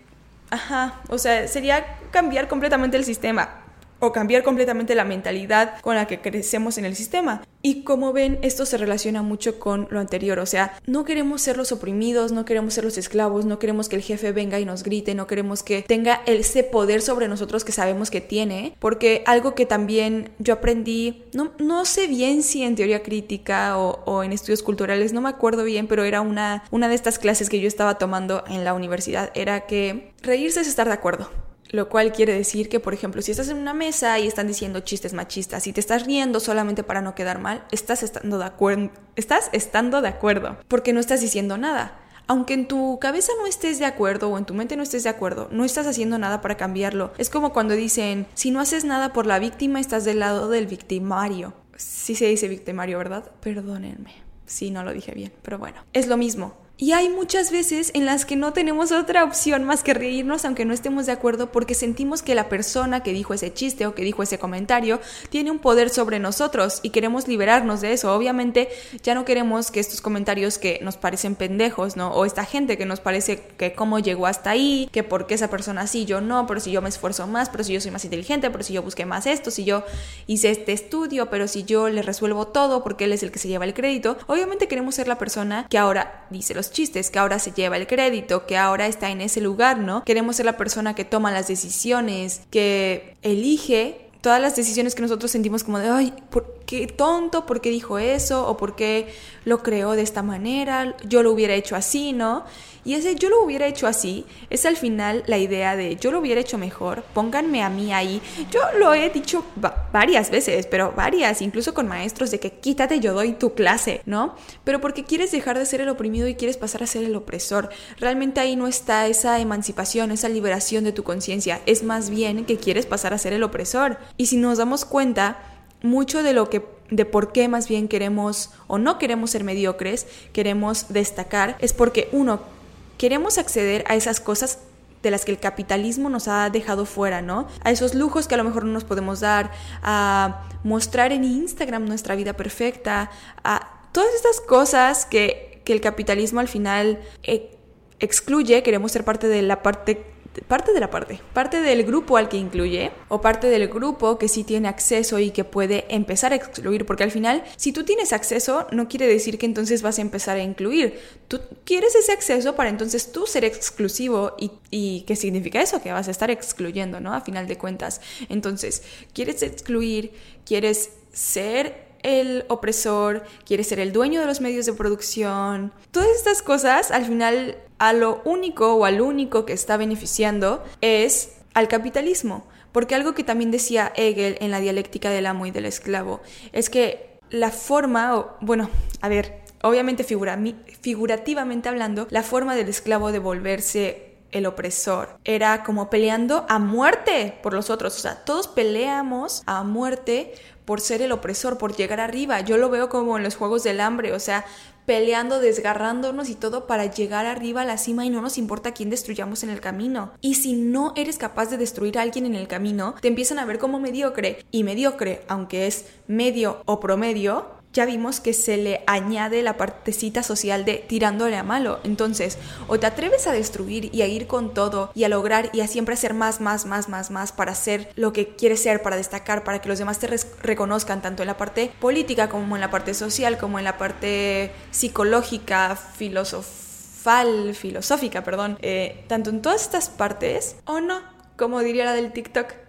ajá, o sea, sería cambiar completamente el sistema o cambiar completamente la mentalidad con la que crecemos en el sistema. Y como ven, esto se relaciona mucho con lo anterior, o sea, no queremos ser los oprimidos, no queremos ser los esclavos, no queremos que el jefe venga y nos grite, no queremos que tenga ese poder sobre nosotros que sabemos que tiene, porque algo que también yo aprendí, no, no sé bien si en teoría crítica o, o en estudios culturales, no me acuerdo bien, pero era una, una de estas clases que yo estaba tomando en la universidad, era que reírse es estar de acuerdo. Lo cual quiere decir que, por ejemplo, si estás en una mesa y están diciendo chistes machistas y te estás riendo solamente para no quedar mal, estás estando de acuerdo, estás estando de acuerdo, porque no estás diciendo nada. Aunque en tu cabeza no estés de acuerdo o en tu mente no estés de acuerdo, no estás haciendo nada para cambiarlo. Es como cuando dicen, si no haces nada por la víctima, estás del lado del victimario. Sí se dice victimario, ¿verdad? Perdónenme. Sí, no lo dije bien, pero bueno. Es lo mismo. Y hay muchas veces en las que no tenemos otra opción más que reírnos aunque no estemos de acuerdo porque sentimos que la persona que dijo ese chiste o que dijo ese comentario tiene un poder sobre nosotros y queremos liberarnos de eso. Obviamente ya no queremos que estos comentarios que nos parecen pendejos, ¿no? O esta gente que nos parece que cómo llegó hasta ahí, que por qué esa persona sí, yo no, pero si yo me esfuerzo más, pero si yo soy más inteligente, pero si yo busqué más esto, si yo hice este estudio, pero si yo le resuelvo todo porque él es el que se lleva el crédito. Obviamente queremos ser la persona que ahora dice los chistes, que ahora se lleva el crédito, que ahora está en ese lugar, ¿no? Queremos ser la persona que toma las decisiones, que elige todas las decisiones que nosotros sentimos como de, ay, ¿por qué tonto? ¿Por qué dijo eso? ¿O por qué lo creó de esta manera? Yo lo hubiera hecho así, ¿no? Y ese yo lo hubiera hecho así es al final la idea de yo lo hubiera hecho mejor, pónganme a mí ahí. Yo lo he dicho varias veces, pero varias, incluso con maestros, de que quítate, yo doy tu clase, ¿no? Pero porque quieres dejar de ser el oprimido y quieres pasar a ser el opresor. Realmente ahí no está esa emancipación, esa liberación de tu conciencia. Es más bien que quieres pasar a ser el opresor. Y si nos damos cuenta, mucho de lo que de por qué más bien queremos o no queremos ser mediocres, queremos destacar, es porque uno queremos acceder a esas cosas de las que el capitalismo nos ha dejado fuera, ¿no? A esos lujos que a lo mejor no nos podemos dar, a mostrar en Instagram nuestra vida perfecta, a todas estas cosas que, el capitalismo al final eh, excluye, queremos ser parte de la parte parte de la parte, parte del grupo al que incluye o parte del grupo que sí tiene acceso y que puede empezar a excluir, porque al final si tú tienes acceso no quiere decir que entonces vas a empezar a incluir, tú quieres ese acceso para entonces tú ser exclusivo y, y ¿qué significa eso? Que vas a estar excluyendo, ¿no? A final de cuentas. Entonces, quieres excluir, quieres ser el opresor, quiere ser el dueño de los medios de producción. Todas estas cosas, al final, a lo único o al único que está beneficiando es al capitalismo. Porque algo que también decía Hegel en la dialéctica del amo y del esclavo es que la forma, o, bueno, a ver, obviamente figurativamente hablando, la forma del esclavo de volverse el opresor. Era como peleando a muerte por los otros. O sea, todos peleamos a muerte por ser el opresor, por llegar arriba. Yo lo veo como en los Juegos del Hambre, o sea, peleando, desgarrándonos y todo para llegar arriba a la cima y no nos importa quién destruyamos en el camino. Y si no eres capaz de destruir a alguien en el camino, te empiezan a ver como mediocre. Y mediocre, aunque es medio o promedio, ya vimos que se le añade la partecita social de tirándole a malo. Entonces, o te atreves a destruir y a ir con todo y a lograr y a siempre hacer más, más, más, más, más para ser lo que quieres ser, para destacar, para que los demás te reconozcan tanto en la parte política como en la parte social, como en la parte psicológica, filosofal, filosófica, perdón, eh, tanto en todas estas partes, o no, como diría la del TikTok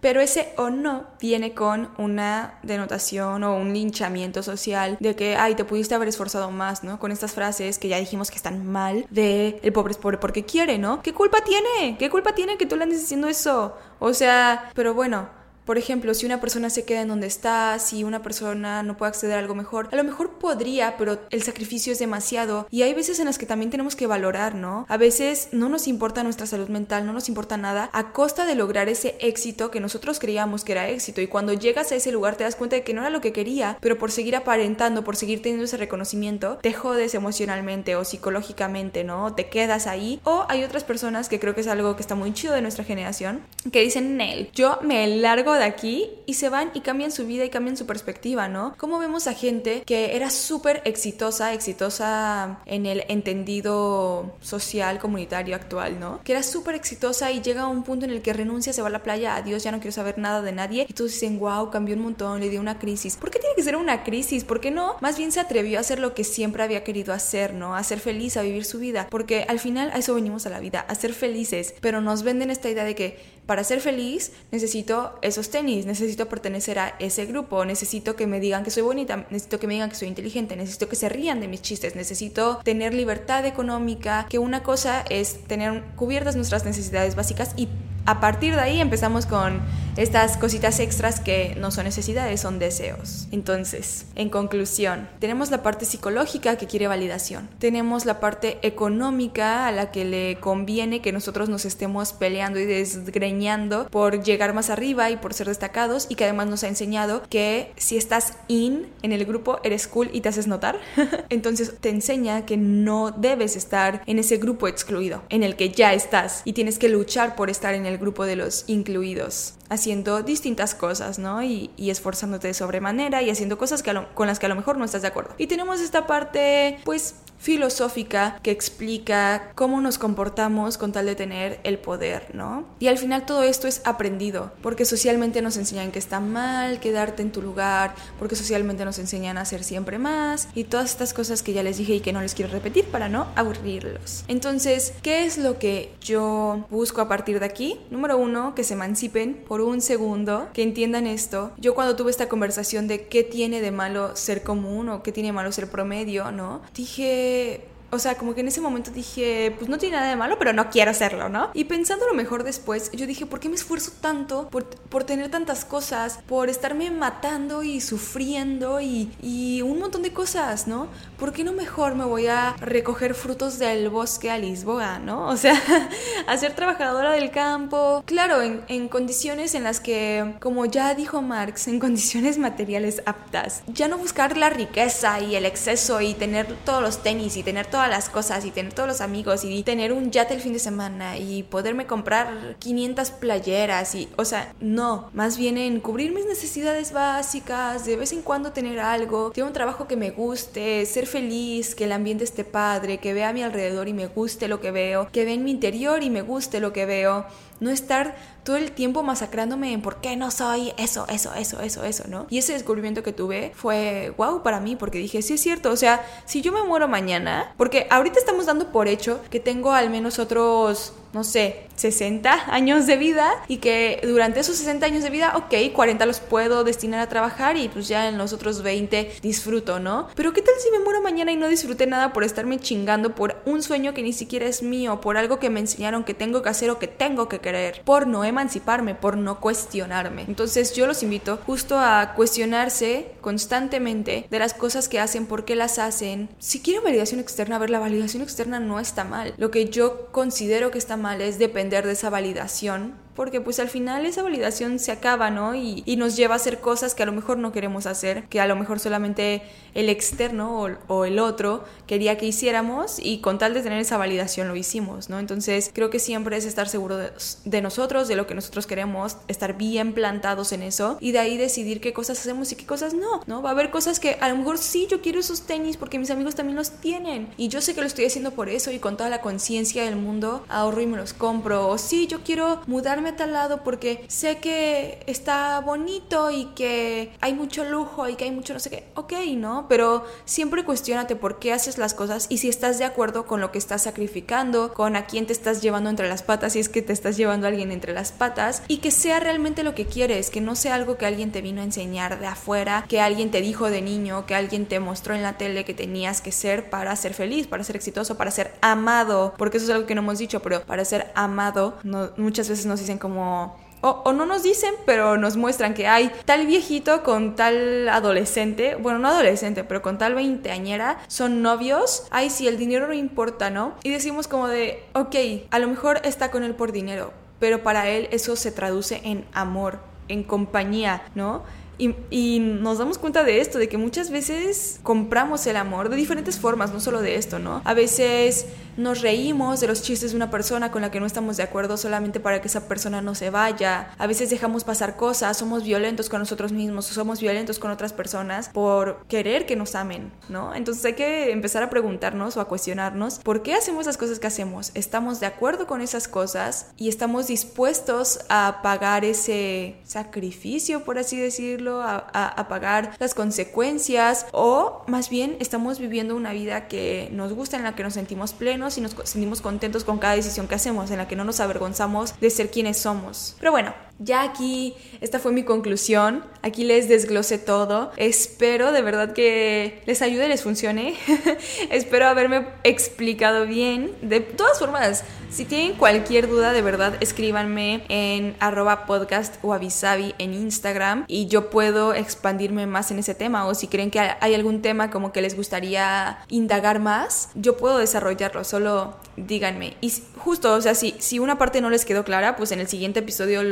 pero ese o no viene con una denotación o un linchamiento social de que, ay, te pudiste haber esforzado más, ¿no? Con estas frases que ya dijimos que están mal de el pobre es pobre porque quiere, ¿no? ¿Qué culpa tiene? ¿Qué culpa tiene que tú le andes diciendo eso? O sea, pero bueno, Por ejemplo, si una persona se queda en donde está, si una persona no puede acceder a algo mejor, a lo mejor podría, pero el sacrificio es demasiado. Y hay veces en las que también tenemos que valorar, ¿no? A veces no nos importa nuestra salud mental, no nos importa nada, a costa de lograr ese éxito que nosotros creíamos que era éxito. Y cuando llegas a ese lugar te das cuenta de que no era lo que quería, pero por seguir aparentando, por seguir teniendo ese reconocimiento, te jodes emocionalmente o psicológicamente, ¿no? Te quedas ahí. O hay otras personas que creo que es algo que está muy chido de nuestra generación, que dicen, Nel, yo me largo de aquí y se van y cambian su vida y cambian su perspectiva, ¿no? Como vemos a gente que era súper exitosa, exitosa en el entendido social, comunitario actual, ¿no? Que era súper exitosa y llega a un punto en el que renuncia, se va a la playa, adiós, ya no quiero saber nada de nadie. Y todos dicen, wow, cambió un montón, le dio una crisis. ¿Por qué tiene que ser una crisis? ¿Por qué no? Más bien se atrevió a hacer lo que siempre había querido hacer, ¿no? A ser feliz, a vivir su vida. Porque al final a eso venimos a la vida, a ser felices. Pero nos venden esta idea de que para ser feliz necesito esos tenis, necesito pertenecer a ese grupo, necesito que me digan que soy bonita, necesito que me digan que soy inteligente, necesito que se rían de mis chistes, necesito tener libertad económica, que una cosa es tener cubiertas nuestras necesidades básicas y a partir de ahí empezamos con estas cositas extras que no son necesidades, son deseos. Entonces, en conclusión, tenemos la parte psicológica que quiere validación. Tenemos la parte económica a la que le conviene que nosotros nos estemos peleando y desgreñando por llegar más arriba y por ser destacados y que además nos ha enseñado que si estás in en el grupo eres cool y te haces notar. Entonces te enseña que no debes estar en ese grupo excluido, en el que ya estás y tienes que luchar por estar en el grupo de los incluidos, haciendo distintas cosas, ¿no? Y, esforzándote de sobremanera y haciendo cosas que con las que a lo mejor no estás de acuerdo. Y tenemos esta parte, pues, filosófica que explica cómo nos comportamos con tal de tener el poder, ¿no? Y al final todo esto es aprendido, porque socialmente nos enseñan que está mal quedarte en tu lugar, porque socialmente nos enseñan a hacer siempre más y todas estas cosas que ya les dije y que no les quiero repetir para no aburrirlos. Entonces, ¿qué es lo que yo busco a partir de aquí? Número uno, que se emancipen por un segundo, que entiendan esto. Yo cuando tuve esta conversación de qué tiene de malo ser común o qué tiene de malo ser promedio, ¿no? Dije o sea, como que en ese momento dije, pues no tiene nada de malo, pero no quiero hacerlo, ¿no? Y pensando lo mejor después, yo dije, ¿por qué me esfuerzo tanto por, por tener tantas cosas? Por estarme matando y sufriendo y, y, un montón de cosas, ¿no? ¿Por qué no mejor me voy a recoger frutos del bosque a Lisboa, ¿no? O sea, a ser trabajadora del campo. Claro, en, en condiciones en las que, como ya dijo Marx, en condiciones materiales aptas. Ya no buscar la riqueza y el exceso y tener todos los tenis y tener todas las cosas y tener todos los amigos y tener un yate el fin de semana y poderme comprar 500 playeras y, o sea, no, más bien en cubrir mis necesidades básicas, de vez en cuando tener algo, tener un trabajo que me guste, ser feliz, que el ambiente esté padre, que vea a mi alrededor y me guste lo que veo, que vea en mi interior y me guste lo que veo no estar todo el tiempo masacrándome en por qué no soy eso, eso, eso, eso, eso, ¿no? Y ese descubrimiento que tuve fue wow para mí porque dije, sí es cierto, o sea, si yo me muero mañana, porque ahorita estamos dando por hecho que tengo al menos otros no sé, 60 años de vida y que durante esos 60 años de vida, ok, 40 los puedo destinar a trabajar y pues ya en los otros 20 disfruto, ¿no? Pero ¿qué tal si me muero mañana y no disfruté nada por estarme chingando por un sueño que ni siquiera es mío, por algo que me enseñaron que tengo que hacer o que tengo que querer, por no emanciparme, por no cuestionarme? Entonces yo los invito justo a cuestionarse constantemente de las cosas que hacen, por qué las hacen. Si quieren validación externa, a ver, la validación externa no está mal. Lo que yo considero que está mal es depender de esa validación porque pues al final esa validación se acaba, ¿no? Y, nos lleva a hacer cosas que a lo mejor no queremos hacer, que a lo mejor solamente el externo o, el otro quería que hiciéramos y con tal de tener esa validación lo hicimos, ¿no? Entonces creo que siempre es estar seguro de, nosotros, de lo que nosotros queremos, estar bien plantados en eso y de ahí decidir qué cosas hacemos y qué cosas no, ¿no? Va a haber cosas que a lo mejor sí yo quiero esos tenis porque mis amigos también los tienen y yo sé que lo estoy haciendo por eso y con toda la conciencia del mundo ahorro y me los compro o sí yo quiero mudarme a tal lado porque sé que está bonito y que hay mucho lujo y que hay mucho no sé qué. Ok, ¿no? Pero siempre cuestionate por qué haces las cosas y si estás de acuerdo con lo que estás sacrificando, con a quién te estás llevando entre las patas, si es que te estás llevando a alguien entre las patas y que sea realmente lo que quieres, que no sea algo que alguien te vino a enseñar de afuera, que alguien te dijo de niño, que alguien te mostró en la tele que tenías que ser para ser feliz, para ser exitoso, para ser amado, porque eso es algo que no hemos dicho, pero para ser amado muchas veces nos dicen como o, no nos dicen, pero nos muestran que hay tal viejito con tal adolescente, bueno, no adolescente, pero con tal veinteañera, son novios, ay, si el dinero no importa, ¿no? Y decimos como de, ok, a lo mejor está con él por dinero, pero para él eso se traduce en amor, en compañía, ¿no? Y, nos damos cuenta de esto, de que muchas veces compramos el amor de diferentes formas, no solo de esto, ¿no? A veces nos reímos de los chistes de una persona con la que no estamos de acuerdo solamente para que esa persona no se vaya. A veces dejamos pasar cosas, somos violentos con nosotros mismos, somos violentos con otras personas por querer que nos amen, ¿no? Entonces hay que empezar a preguntarnos o a cuestionarnos por qué hacemos las cosas que hacemos. ¿Estamos de acuerdo con esas cosas y estamos dispuestos a pagar ese sacrificio, por así decirlo? a, pagar las consecuencias o más bien estamos viviendo una vida que nos gusta, en la que nos sentimos plenos y nos sentimos contentos con cada decisión que hacemos, en la que no nos avergonzamos de ser quienes somos. Pero bueno, ya aquí, esta fue mi conclusión. Aquí les desglosé todo. Espero de verdad que les ayude, les funcione. Espero haberme explicado bien. De todas formas, si tienen cualquier duda, de verdad, escríbanme en arroba podcast o avisavi en Instagram y yo puedo expandirme más en ese tema. O si creen que hay algún tema como que les gustaría indagar más, yo puedo desarrollarlo. Solo díganme. Y justo, o sea, si, si una parte no les quedó clara, pues en el siguiente episodio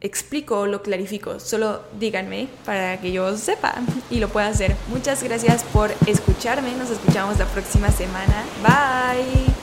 explico o lo clarifico. Solo díganme para que yo sepa y lo pueda hacer. Muchas gracias por escucharme. Nos escuchamos la próxima semana. Bye.